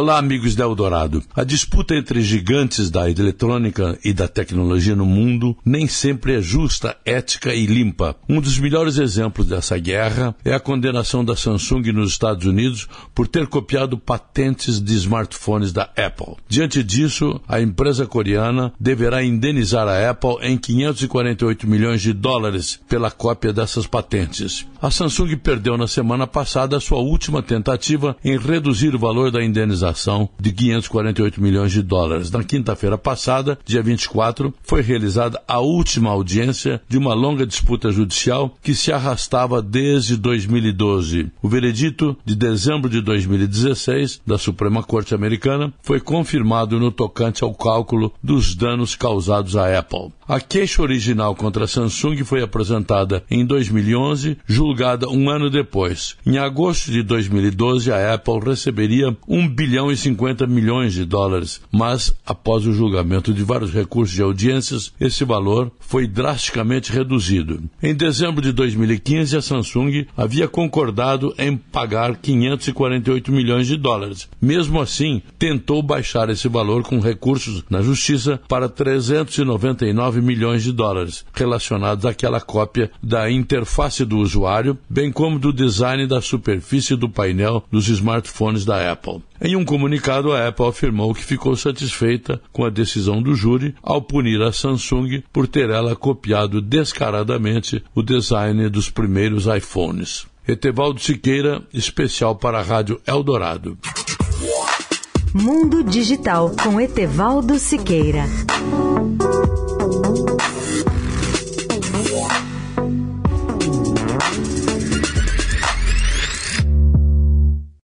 Olá, amigos da Eldorado. A disputa entre gigantes da eletrônica e da tecnologia no mundo nem sempre é justa, ética e limpa. Um dos melhores exemplos dessa guerra é a condenação da Samsung nos Estados Unidos por ter copiado patentes de smartphones da Apple. Diante disso, a empresa coreana deverá indenizar a Apple em 548 milhões de dólares pela cópia dessas patentes. A Samsung perdeu na semana passada a sua última tentativa em reduzir o valor da indenização de 548 milhões de dólares. Na quinta-feira passada, dia 24, foi realizada a última audiência de uma longa disputa judicial que se arrastava desde 2012. O veredito de dezembro de 2016 da Suprema Corte Americana foi confirmado no tocante ao cálculo dos danos causados à Apple. A queixa original contra a Samsung foi apresentada em 2011, julgada um ano depois. Em agosto de 2012, a Apple receberia 1 bilhão e 50 milhões de dólares, mas após o julgamento de vários recursos de audiências, esse valor foi drasticamente reduzido. Em dezembro de 2015, a Samsung havia concordado em pagar 548 milhões de dólares. Mesmo assim, tentou baixar esse valor com recursos na justiça para 399 milhões de dólares, relacionados àquela cópia da interface do usuário, bem como do design da superfície do painel dos smartphones da Apple. Em um comunicado, a Apple afirmou que ficou satisfeita com a decisão do júri ao punir a Samsung por ter ela copiado descaradamente o design dos primeiros iPhones. Etevaldo Siqueira, especial para a Rádio Eldorado. Mundo Digital com Etevaldo Siqueira.